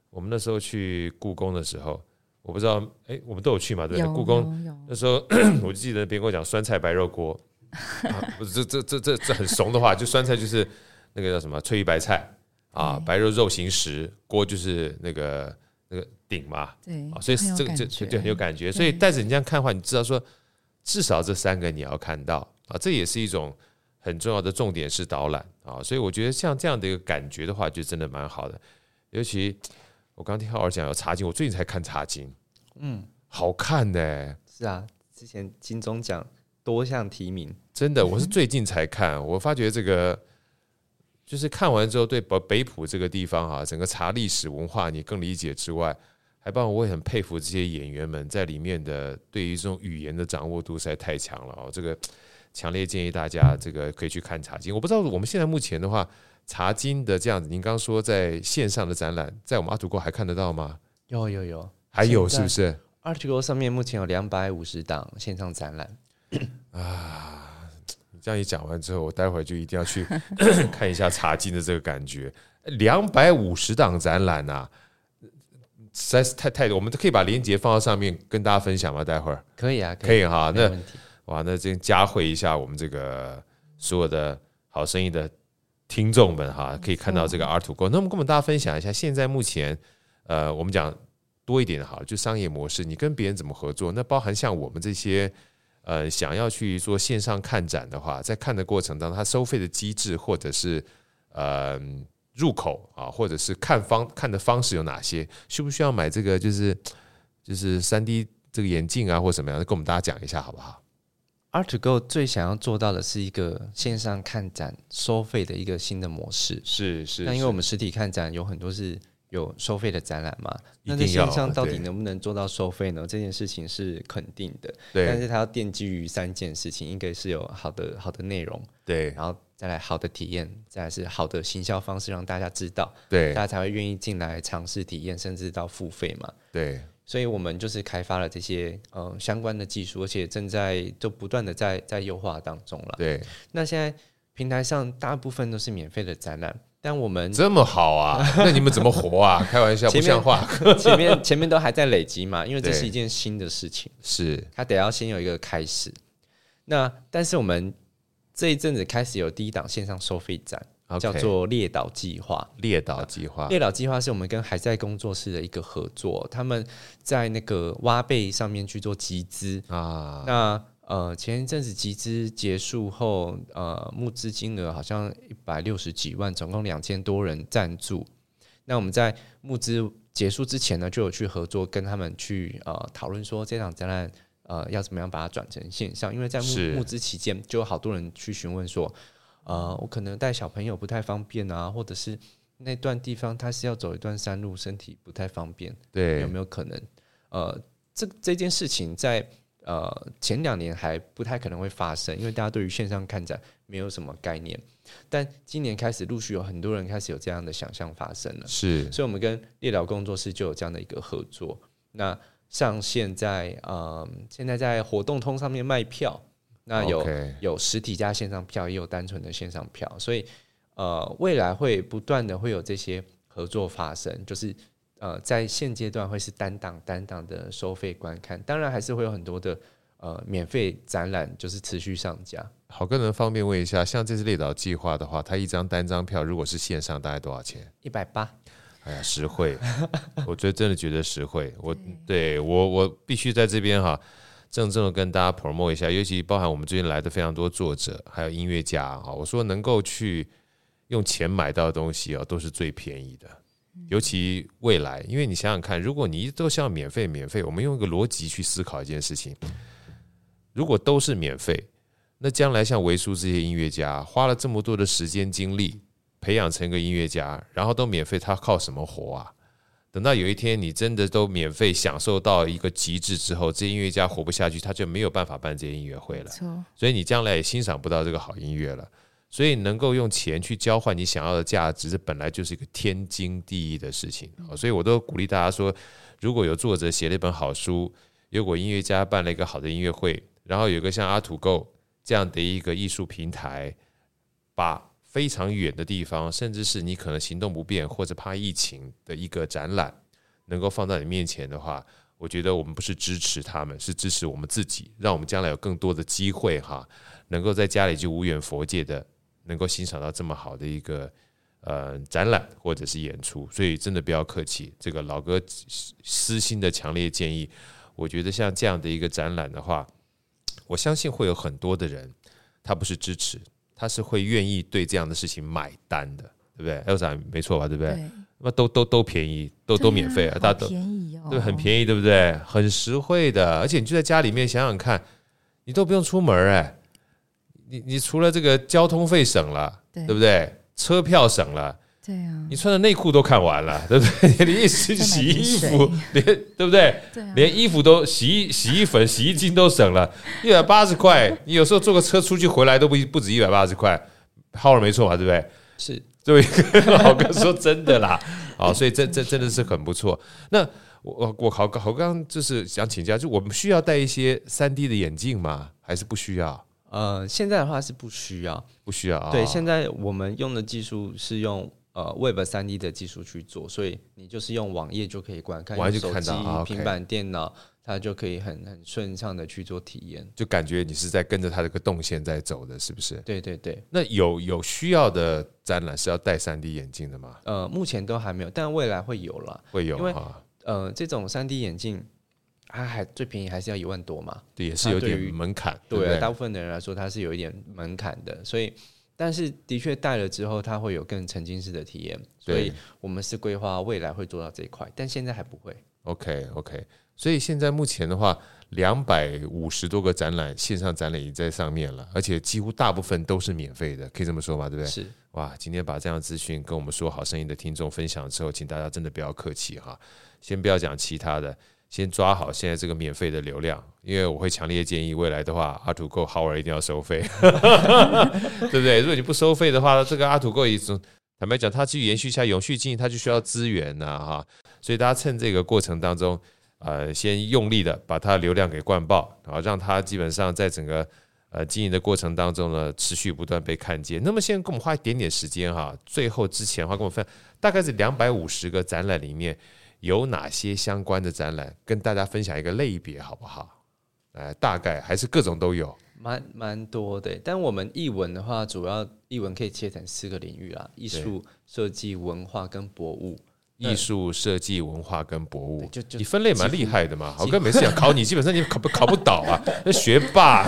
我们那时候去故宫的时候，我不知道，哎，我们都有去嘛，对不对？故宫那时候，我就记得别人跟我讲酸菜白肉锅，啊、不是这这这这这很怂的话，就酸菜就是那个叫什么翠玉白菜啊，白肉肉形石，锅就是那个那个鼎嘛，对，啊，所以这个就就很有感觉。所以带着你这样看的话，你知道说。至少这三个你要看到啊，这也是一种很重要的重点是导览啊，所以我觉得像这样的一个感觉的话，就真的蛮好的。尤其我刚听浩儿讲有茶经，我最近才看茶经，嗯，好看呢、欸。是啊，之前金钟奖多项提名，真的，我是最近才看，我发觉这个就是看完之后，对北北埔这个地方啊，整个茶历史文化你更理解之外。还帮我，我也很佩服这些演员们在里面的对于这种语言的掌握度实在太强了哦。这个强烈建议大家这个可以去看茶经。我不知道我们现在目前的话，茶经的这样子，您刚刚说在线上的展览，在我们 ARTTO GO 还看得到吗？有有有，还有是不是 GO 上面目前有两百五十档线上展览啊！你这样一讲完之后，我待会儿就一定要去 看一下茶金的这个感觉。两百五十档展览啊！实在是太太多，我们都可以把链接放到上面跟大家分享吗？待会儿可以啊，可以哈。那哇，那这加惠一下我们这个所有的好生意的听众们哈，可以看到这个 ARTTO GO。那我们跟我们大家分享一下，现在目前呃，我们讲多一点哈，就商业模式，你跟别人怎么合作？那包含像我们这些呃，想要去做线上看展的话，在看的过程当中，它收费的机制或者是呃。入口啊，或者是看方看的方式有哪些？需不需要买这个？就是就是三 D 这个眼镜啊，或什么样的？跟我们大家讲一下好不好？ARTTO GO 最想要做到的是一个线上看展收费的一个新的模式。是是。那因为我们实体看展有很多是有收费的展览嘛，那在线上到底能不能做到收费呢？这件事情是肯定的。对。但是它要奠基于三件事情，应该是有好的好的内容。对。然后。再来好的体验，再来是好的行销方式，让大家知道，对，大家才会愿意进来尝试体验，甚至到付费嘛。对，所以我们就是开发了这些呃相关的技术，而且正在就不断的在在优化当中了。对，那现在平台上大部分都是免费的展览，但我们这么好啊？那你们怎么活啊？开玩笑，不像话。前面前面都还在累积嘛，因为这是一件新的事情，是它得要先有一个开始。那但是我们。这一阵子开始有第一档线上收费展，okay, 叫做列岛计划。列岛计划，列岛计划是我们跟海在工作室的一个合作，他们在那个挖贝上面去做集资啊。那呃，前一阵子集资结束后，呃，募资金额好像一百六十几万，总共两千多人赞助。那我们在募资结束之前呢，就有去合作，跟他们去呃讨论说这场展览。呃，要怎么样把它转成线上？因为在募募资期间，就有好多人去询问说，呃，我可能带小朋友不太方便啊，或者是那段地方他是要走一段山路，身体不太方便，对，有没有可能？呃，这这件事情在呃前两年还不太可能会发生，因为大家对于线上看展没有什么概念。但今年开始，陆续有很多人开始有这样的想象发生了，是，所以我们跟列聊工作室就有这样的一个合作。那上线在呃，现在在活动通上面卖票，那有.有实体加线上票，也有单纯的线上票，所以呃，未来会不断的会有这些合作发生，就是呃，在现阶段会是单档单档的收费观看，当然还是会有很多的呃免费展览，就是持续上架。好，个人方便问一下，像这次列岛计划的话，它一张单张票如果是线上，大概多少钱？一百八。哎呀，实惠！我觉得真的觉得实惠。我对我我必须在这边哈，郑重的跟大家 promote 一下，尤其包含我们最近来的非常多作者，还有音乐家啊。我说能够去用钱买到的东西啊，都是最便宜的。尤其未来，因为你想想看，如果你都像免费免费，我们用一个逻辑去思考一件事情，如果都是免费，那将来像维叔这些音乐家花了这么多的时间精力。培养成一个音乐家，然后都免费，他靠什么活啊？等到有一天你真的都免费享受到一个极致之后，这些音乐家活不下去，他就没有办法办这些音乐会了。所以你将来也欣赏不到这个好音乐了。所以能够用钱去交换你想要的价值，这本来就是一个天经地义的事情。所以我都鼓励大家说，如果有作者写了一本好书，如果音乐家办了一个好的音乐会。然后有个像阿土购这样的一个艺术平台，把非常远的地方，甚至是你可能行动不便或者怕疫情的一个展览，能够放在你面前的话，我觉得我们不是支持他们，是支持我们自己，让我们将来有更多的机会哈，能够在家里就无远佛界的，能够欣赏到这么好的一个呃展览或者是演出。所以真的不要客气，这个老哥私心的强烈建议，我觉得像这样的一个展览的话，我相信会有很多的人，他不是支持，他是会愿意对这样的事情买单的，对不对？Elsa 没错吧？对不对？对那都都都便宜，都都免费啊，大家都便宜哦，对，很便宜，对不对？很实惠的，而且你就在家里面想想看，你都不用出门哎，你你除了这个交通费省了，对不对？车票省了，对啊，你穿的内裤都看完了，对不对？你一洗洗衣服，连对不对？连衣服都洗衣洗衣粉、洗衣精都省了，一百八十块，你有时候坐个车出去回来都不不止一百八十块，好了没错嘛，对不对？是。对，老哥说真的啦，好，所以这这真的是很不错。那我我好好刚就是想请教，就我们需要戴一些三 D 的眼镜吗？还是不需要？呃，现在的话是不需要，不需要。对，现在我们用的技术是用呃 Web 三 D 的技术去做，所以你就是用网页就可以观看，手机、平板电脑。它就可以很很顺畅的去做体验，就感觉你是在跟着它这个动线在走的，是不是？对对对。那有有需要的展览是要戴三 D 眼镜的吗？呃，目前都还没有，但未来会有了。会有，因为呃，这种三 D 眼镜，它还最便宜还是要一万多嘛？对，也是有点门槛。对，对，大部分的人来说，它是有一点门槛的。所以，但是的确戴了之后，它会有更沉浸式的体验。所以我们是规划未来会做到这一块，但现在还不会。OK OK。所以现在目前的话，两百五十多个展览线上展览已经在上面了，而且几乎大部分都是免费的，可以这么说吧？对不对？是哇，今天把这样资讯跟我们说好声音的听众分享之后，请大家真的不要客气哈，先不要讲其他的，先抓好现在这个免费的流量，因为我会强烈建议未来的话，ART2Go Howard 一定要收费，对不对？如果你不收费的话，这个 ART2Go 一直坦白讲，它去延续一下永续经营，它就需要资源呐哈，所以大家趁这个过程当中。呃，先用力的把它流量给灌爆，然后让它基本上在整个呃经营的过程当中呢，持续不断被看见。那么现在给我们花一点点时间哈，最后之前的话跟我们分，大概是两百五十个展览里面有哪些相关的展览，跟大家分享一个类别好不好？呃，大概还是各种都有，蛮蛮多的。但我们艺文的话，主要艺文可以切成四个领域啦：艺术、设计、文化跟博物。艺术设计、文化跟博物，你分类蛮厉害的嘛。好哥每次想考你，基本上你考不考不倒啊？那学霸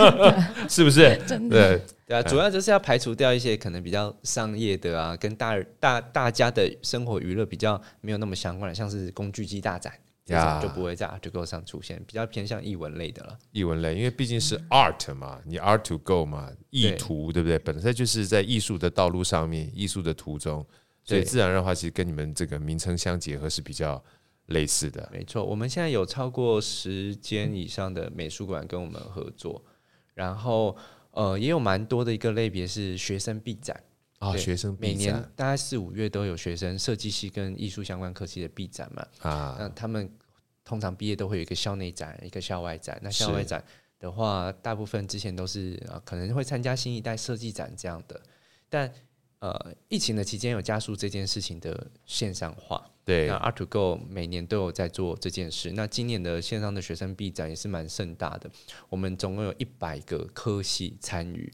是不是？真的对对啊，主要就是要排除掉一些可能比较商业的啊，跟大大大家的生活娱乐比较没有那么相关的，像是工具机大展，这种就不会在 ART2Go 上出现，比较偏向艺文类的了。艺文类，因为毕竟是 art 嘛，你 ART2Go 嘛，意图对不对？本身就是在艺术的道路上面，艺术的途中。所以自然的话，其实跟你们这个名称相结合是比较类似的。没错，我们现在有超过十间以上的美术馆跟我们合作，然后呃也有蛮多的一个类别是学生毕展。啊，学生每年大概四五月都有学生设计系跟艺术相关科系的毕展嘛。啊，那他们通常毕业都会有一个校内展，一个校外展。那校外展的话，大部分之前都是啊可能会参加新一代设计展这样的，但呃，疫情的期间有加速这件事情的线上化。对，那 ART2Go 每年都有在做这件事。那今年的线上的学生毕展也是蛮盛大的，我们总共有一百个科系参与，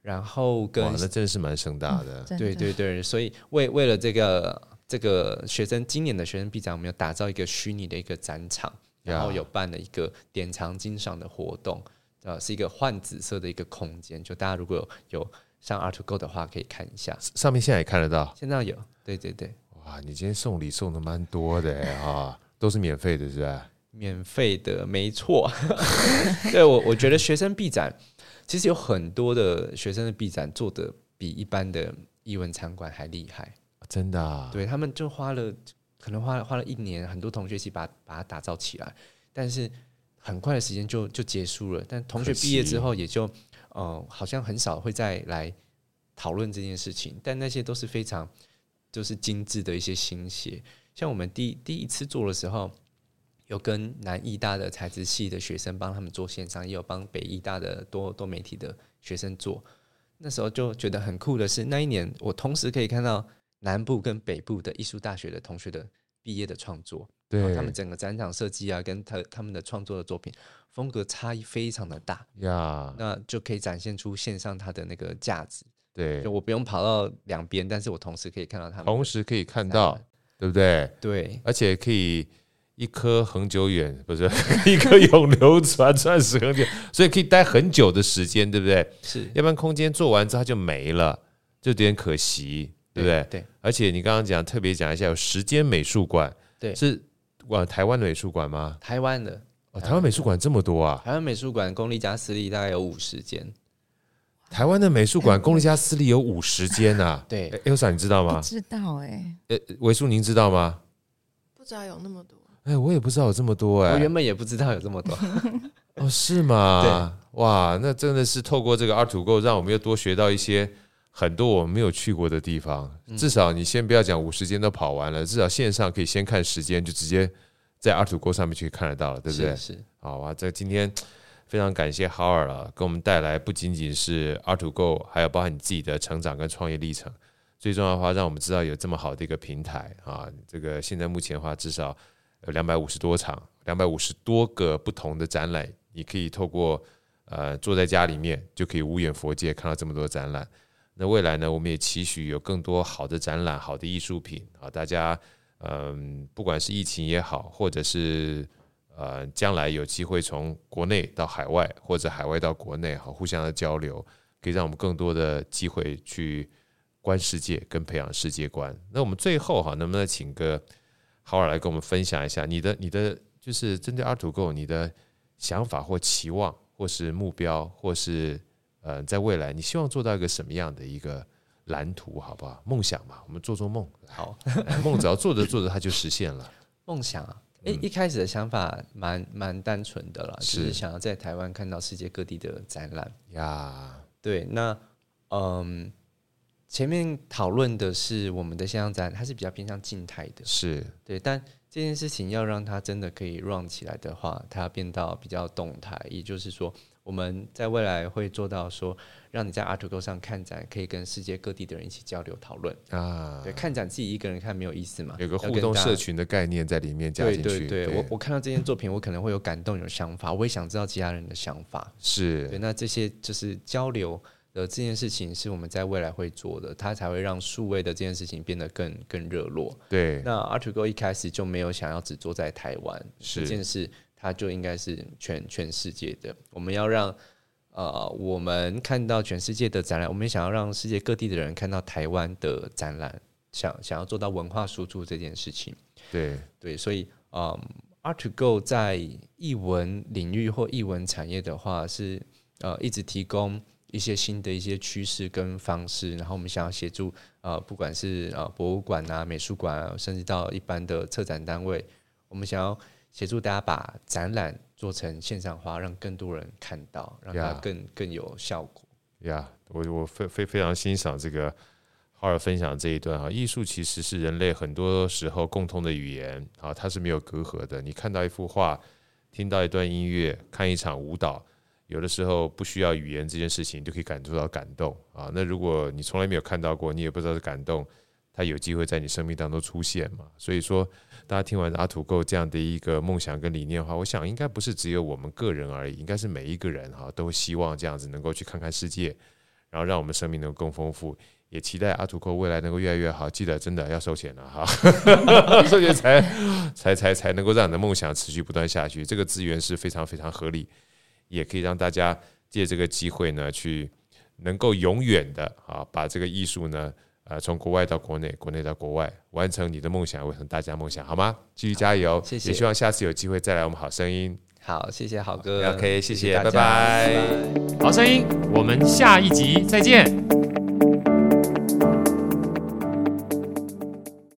然后跟哇，那真的是蛮盛大的。嗯、对对对，所以为为了这个这个学生今年的学生毕展，我们有打造一个虚拟的一个展场，然后有办了一个典藏金赏的活动，呃，是一个换紫色的一个空间，就大家如果有有。上 ART2Go 的话，可以看一下，上面现在也看得到。现在有，对对对。哇，你今天送礼送的蛮多的啊，都是免费的，是吧？免费的，没错。对我，我觉得学生毕展其实有很多的学生的毕展做的比一般的艺文餐馆还厉害，真的啊。对他们就花了，可能花了花了一年，很多同学一起把把它打造起来，但是很快的时间就就结束了。但同学毕业之后也就。哦、呃，好像很少会再来讨论这件事情，但那些都是非常就是精致的一些心血。像我们第第一次做的时候，有跟南艺大的材质系的学生帮他们做线上，也有帮北艺大的多多媒体的学生做。那时候就觉得很酷的是，那一年我同时可以看到南部跟北部的艺术大学的同学的毕业的创作，对，他们整个展场设计啊，跟他他们的创作的作品风格差异非常的大呀，那就可以展现出线上它的那个价值。对，就我不用跑到两边，但是我同时可以看到他们，同时可以看到，对不对？对，而且可以一颗恒久远，不是 一颗永流传，钻石恒久，所以可以待很久的时间，对不对？是，要不然空间做完之后它就没了，就有点可惜，对不对？对。而且你刚刚讲特别讲一下，有时间美术馆，对，是往台湾的美术馆吗？台湾的，哦，台湾美术馆这么多啊！台湾美术馆公立加私立大概有五十间。台湾的美术馆，公立加私立有五十间呐。对，Elsa 你知道吗？知道哎。呃，维叔您知道吗？不知道有那么多。哎，我也不知道有这么多哎。我原本也不知道有这么多。哦，是吗？哇，那真的是透过这个 art2go，让我们又多学到一些很多我们没有去过的地方。至少你先不要讲五十间都跑完了，至少线上可以先看时间，就直接在 art2go 上面去看得到了，对不对？是。好啊，这今天。非常感谢 Howard 了，给我们带来不仅仅是 art2go，还有包含你自己的成长跟创业历程。最重要的话，让我们知道有这么好的一个平台啊！这个现在目前的话，至少有两百五十多场，两百五十多个不同的展览，你可以透过呃坐在家里面就可以无远佛界看到这么多展览。那未来呢，我们也期许有更多好的展览、好的艺术品啊！大家嗯，不管是疫情也好，或者是呃，将来有机会从国内到海外，或者海外到国内，好互相的交流，可以让我们更多的机会去观世界跟培养世界观。那我们最后哈，能不能请个 Howard 来跟我们分享一下你的你的就是针对 art2go 你的想法或期望，或是目标，或是呃，在未来你希望做到一个什么样的一个蓝图，好不好？梦想嘛，我们做做梦，好，梦只要做着做着它就实现了。梦想啊。诶，一开始的想法蛮蛮单纯的啦，是就是想要在台湾看到世界各地的展览呀。对，那嗯，前面讨论的是我们的线上展，它是比较偏向静态的，是对，但这件事情要让它真的可以 run 起来的话，它要变到比较动态，也就是说。我们在未来会做到说，让你在 art2go 上看展，可以跟世界各地的人一起交流讨论啊。对，看展自己一个人看没有意思嘛，有个互动社群的概念在里面加进去。对对对，对我我看到这件作品，我可能会有感动、有想法，我也想知道其他人的想法。是对，那这些就是交流的这件事情，是我们在未来会做的，它才会让数位的这件事情变得更更热络。对，那 art2go 一开始就没有想要只做在台湾这件事。它就应该是全全世界的。我们要让呃，我们看到全世界的展览，我们想要让世界各地的人看到台湾的展览，想想要做到文化输出这件事情。对对，所以嗯，Art to Go 在艺文领域或艺文产业的话，是呃一直提供一些新的一些趋势跟方式。然后我们想要协助呃，不管是呃博物馆啊、美术馆啊，甚至到一般的策展单位，我们想要。协助大家把展览做成线上化，让更多人看到，让它更更有效果。呀、yeah，我我非非非常欣赏这个 Howard 分享这一段哈，艺术其实是人类很多时候共通的语言啊，它是没有隔阂的。你看到一幅画，听到一段音乐，看一场舞蹈，有的时候不需要语言这件事情，你就可以感受到感动啊。那如果你从来没有看到过，你也不知道是感动，它有机会在你生命当中出现嘛。所以说。大家听完阿土哥这样的一个梦想跟理念的话，我想应该不是只有我们个人而已，应该是每一个人哈都希望这样子能够去看看世界，然后让我们生命能够更丰富，也期待阿土哥未来能够越来越好。记得真的要收钱了哈，收钱才才才才能够让你的梦想持续不断下去。这个资源是非常非常合理，也可以让大家借这个机会呢，去能够永远的啊把这个艺术呢。呃，从国外到国内，国内到国外，完成你的梦想，完成大家梦想，好吗？继续加油，谢谢。也希望下次有机会再来我们好声音。好，谢谢好哥。OK，谢谢。拜拜。好声音，我们下一集再见。